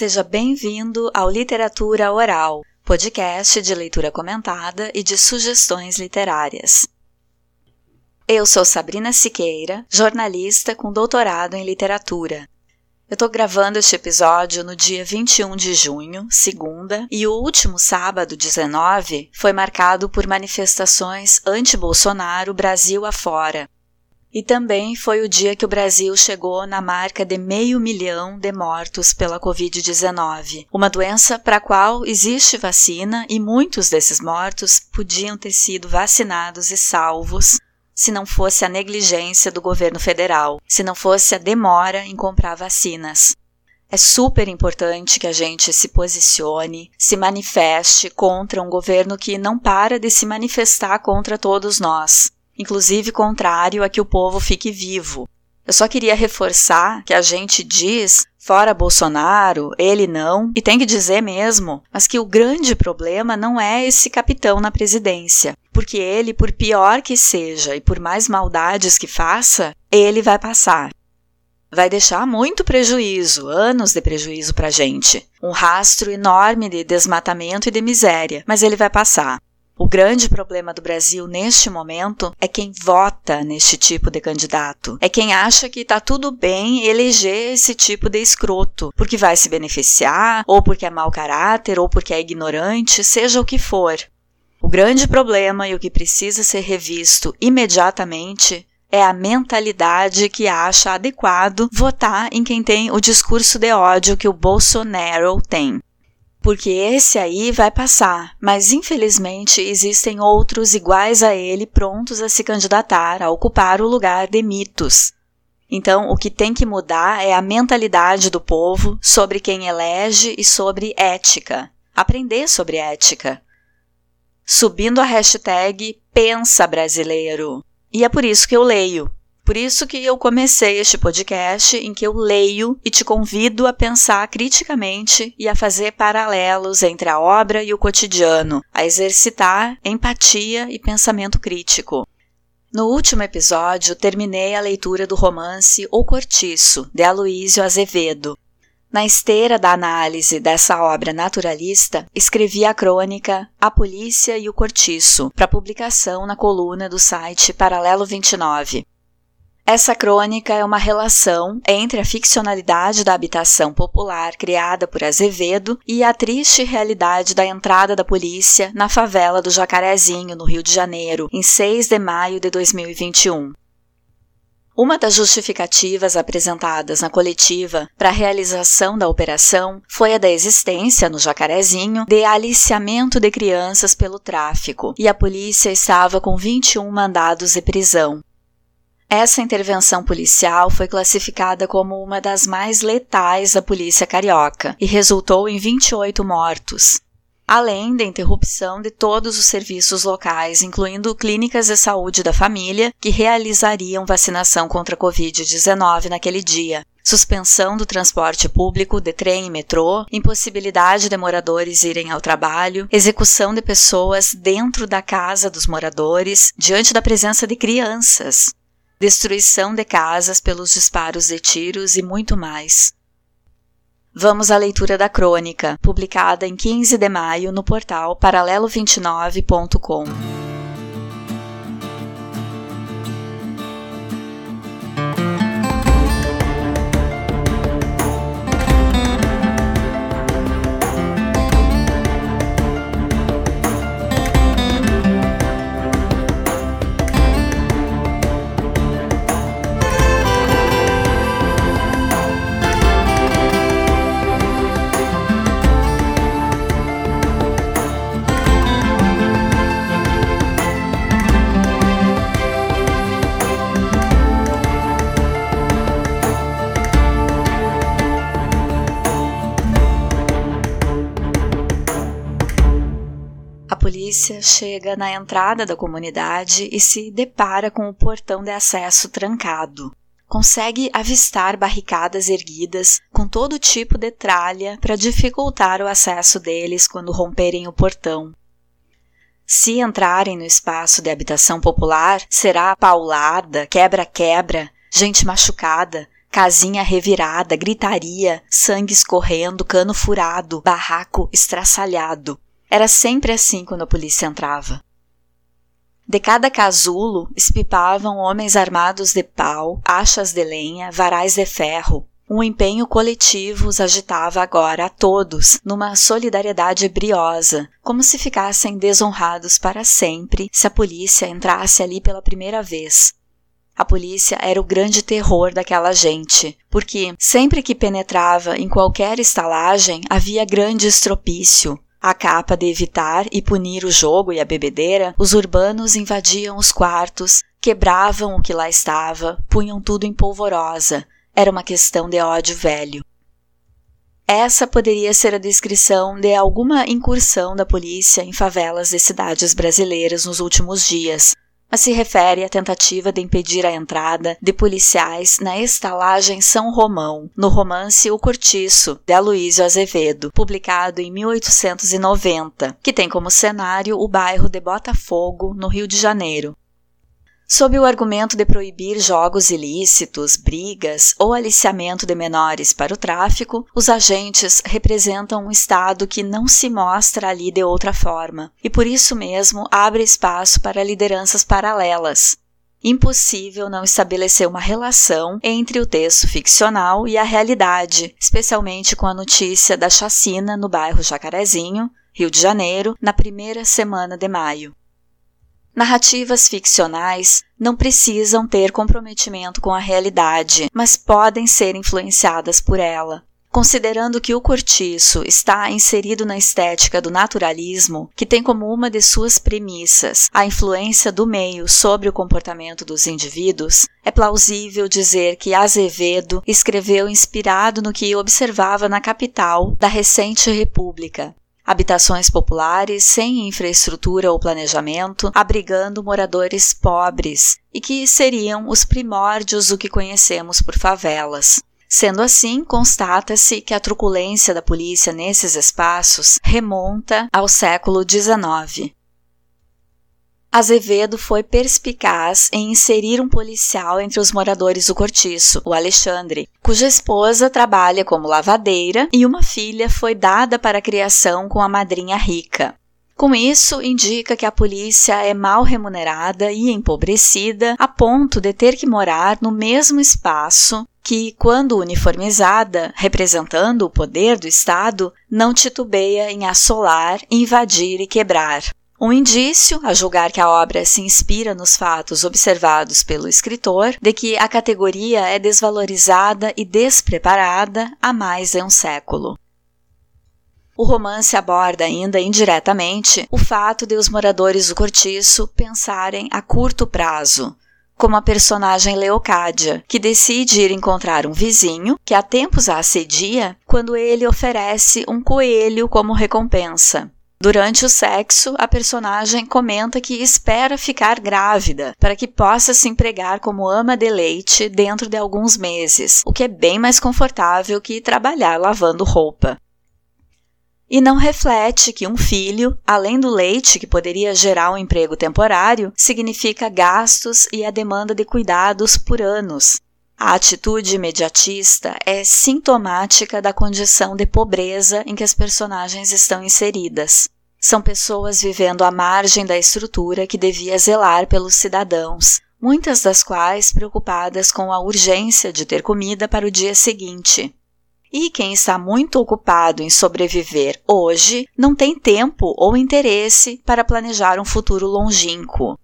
Seja bem-vindo ao Literatura Oral, podcast de leitura comentada e de sugestões literárias. Eu sou Sabrina Siqueira, jornalista com doutorado em literatura. Eu estou gravando este episódio no dia 21 de junho, segunda, e o último sábado, 19, foi marcado por manifestações anti-Bolsonaro Brasil afora. E também foi o dia que o Brasil chegou na marca de meio milhão de mortos pela Covid-19, uma doença para a qual existe vacina e muitos desses mortos podiam ter sido vacinados e salvos se não fosse a negligência do governo federal, se não fosse a demora em comprar vacinas. É super importante que a gente se posicione, se manifeste contra um governo que não para de se manifestar contra todos nós, inclusive contrário a que o povo fique vivo. Eu só queria reforçar que a gente diz fora Bolsonaro, ele não, e tem que dizer mesmo, mas que o grande problema não é esse capitão na presidência porque ele, por pior que seja e por mais maldades que faça, ele vai passar. Vai deixar muito prejuízo, anos de prejuízo para a gente. Um rastro enorme de desmatamento e de miséria, mas ele vai passar. O grande problema do Brasil neste momento é quem vota neste tipo de candidato. É quem acha que está tudo bem eleger esse tipo de escroto, porque vai se beneficiar, ou porque é mau caráter, ou porque é ignorante, seja o que for. O grande problema e o que precisa ser revisto imediatamente é a mentalidade que acha adequado votar em quem tem o discurso de ódio que o Bolsonaro tem. Porque esse aí vai passar, mas infelizmente existem outros iguais a ele prontos a se candidatar a ocupar o lugar de mitos. Então, o que tem que mudar é a mentalidade do povo sobre quem elege e sobre ética. Aprender sobre ética subindo a hashtag Pensa Brasileiro. E é por isso que eu leio. Por isso que eu comecei este podcast em que eu leio e te convido a pensar criticamente e a fazer paralelos entre a obra e o cotidiano, a exercitar empatia e pensamento crítico. No último episódio, terminei a leitura do romance O Cortiço, de Aloísio Azevedo, na esteira da análise dessa obra naturalista, escrevi a crônica A Polícia e o Cortiço, para publicação na coluna do site Paralelo 29. Essa crônica é uma relação entre a ficcionalidade da habitação popular criada por Azevedo e a triste realidade da entrada da polícia na favela do Jacarezinho, no Rio de Janeiro, em 6 de maio de 2021. Uma das justificativas apresentadas na coletiva para a realização da operação foi a da existência no Jacarezinho de aliciamento de crianças pelo tráfico, e a polícia estava com 21 mandados de prisão. Essa intervenção policial foi classificada como uma das mais letais da polícia carioca e resultou em 28 mortos além da interrupção de todos os serviços locais, incluindo clínicas de saúde da família, que realizariam vacinação contra a Covid-19 naquele dia. Suspensão do transporte público de trem e metrô, impossibilidade de moradores irem ao trabalho, execução de pessoas dentro da casa dos moradores, diante da presença de crianças, destruição de casas pelos disparos de tiros e muito mais. Vamos à leitura da crônica, publicada em 15 de maio no portal paralelo29.com. polícia chega na entrada da comunidade e se depara com o portão de acesso trancado. Consegue avistar barricadas erguidas com todo tipo de tralha para dificultar o acesso deles quando romperem o portão. Se entrarem no espaço de habitação popular, será paulada, quebra-quebra, gente machucada, Casinha revirada, gritaria, sangue escorrendo, cano furado, barraco estraçalhado. Era sempre assim quando a polícia entrava. De cada casulo espipavam homens armados de pau, achas de lenha, varais de ferro. Um empenho coletivo os agitava agora a todos numa solidariedade briosa, como se ficassem desonrados para sempre se a polícia entrasse ali pela primeira vez. A polícia era o grande terror daquela gente, porque sempre que penetrava em qualquer estalagem havia grande estropício. A capa de evitar e punir o jogo e a bebedeira, os urbanos invadiam os quartos, quebravam o que lá estava, punham tudo em polvorosa. Era uma questão de ódio velho. Essa poderia ser a descrição de alguma incursão da polícia em favelas de cidades brasileiras nos últimos dias, mas se refere à tentativa de impedir a entrada de policiais na estalagem São Romão, no romance O Cortiço, de Aloísio Azevedo, publicado em 1890, que tem como cenário o bairro de Botafogo, no Rio de Janeiro, Sob o argumento de proibir jogos ilícitos, brigas ou aliciamento de menores para o tráfico, os agentes representam um Estado que não se mostra ali de outra forma e por isso mesmo abre espaço para lideranças paralelas. Impossível não estabelecer uma relação entre o texto ficcional e a realidade, especialmente com a notícia da chacina no bairro Jacarezinho, Rio de Janeiro, na primeira semana de maio. Narrativas ficcionais não precisam ter comprometimento com a realidade, mas podem ser influenciadas por ela. Considerando que o cortiço está inserido na estética do naturalismo, que tem como uma de suas premissas a influência do meio sobre o comportamento dos indivíduos, é plausível dizer que Azevedo escreveu inspirado no que observava na capital da recente república, habitações populares sem infraestrutura ou planejamento, abrigando moradores pobres e que seriam os primórdios do que conhecemos por favelas. Sendo assim, constata-se que a truculência da polícia nesses espaços remonta ao século XIX. Azevedo foi perspicaz em inserir um policial entre os moradores do cortiço, o Alexandre, cuja esposa trabalha como lavadeira e uma filha foi dada para a criação com a madrinha rica. Com isso, indica que a polícia é mal remunerada e empobrecida a ponto de ter que morar no mesmo espaço que, quando uniformizada, representando o poder do Estado, não titubeia em assolar, invadir e quebrar. Um indício, a julgar que a obra se inspira nos fatos observados pelo escritor, de que a categoria é desvalorizada e despreparada há mais de um século. O romance aborda ainda indiretamente o fato de os moradores do cortiço pensarem a curto prazo, como a personagem Leocádia, que decide ir encontrar um vizinho que há tempos a assedia quando ele oferece um coelho como recompensa. Durante o sexo, a personagem comenta que espera ficar grávida para que possa se empregar como ama de leite dentro de alguns meses, o que é bem mais confortável que trabalhar lavando roupa. E não reflete que um filho, além do leite que poderia gerar um emprego temporário, significa gastos e a demanda de cuidados por anos, a atitude imediatista é sintomática da condição de pobreza em que as personagens estão inseridas. São pessoas vivendo à margem da estrutura que devia zelar pelos cidadãos, muitas das quais preocupadas com a urgência de ter comida para o dia seguinte. E quem está muito ocupado em sobreviver hoje não tem tempo ou interesse para planejar um futuro longínquo.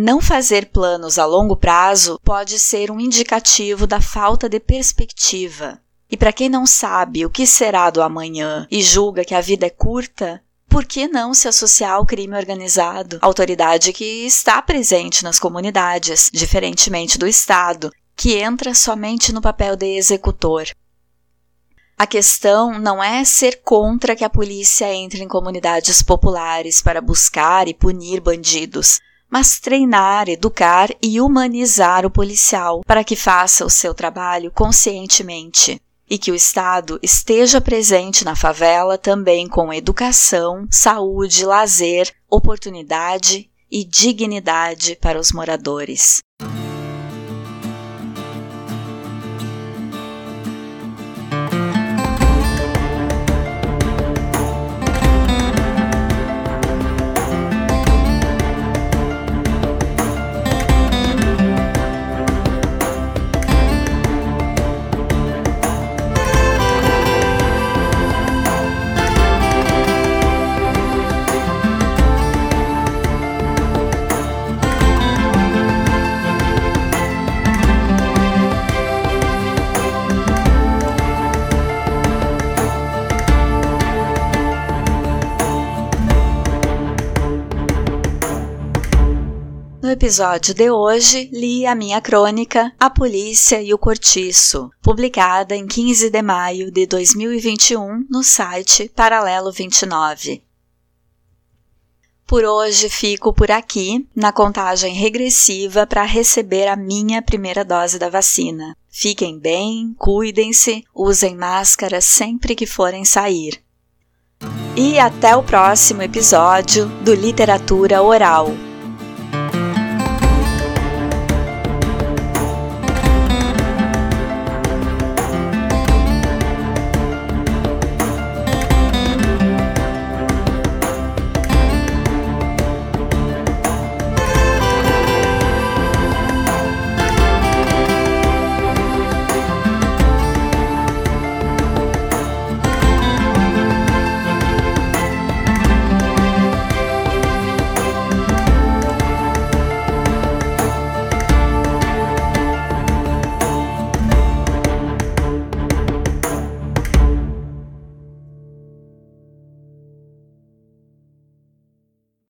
Não fazer planos a longo prazo pode ser um indicativo da falta de perspectiva. E para quem não sabe o que será do amanhã e julga que a vida é curta, por que não se associar ao crime organizado, autoridade que está presente nas comunidades, diferentemente do Estado, que entra somente no papel de executor? A questão não é ser contra que a polícia entre em comunidades populares para buscar e punir bandidos, mas treinar, educar e humanizar o policial para que faça o seu trabalho conscientemente e que o Estado esteja presente na favela também com educação, saúde, lazer, oportunidade e dignidade para os moradores. Episódio de hoje, li a minha crônica A Polícia e o Cortiço, publicada em 15 de maio de 2021 no site Paralelo 29. Por hoje fico por aqui, na contagem regressiva para receber a minha primeira dose da vacina. Fiquem bem, cuidem-se, usem máscara sempre que forem sair. E até o próximo episódio do Literatura Oral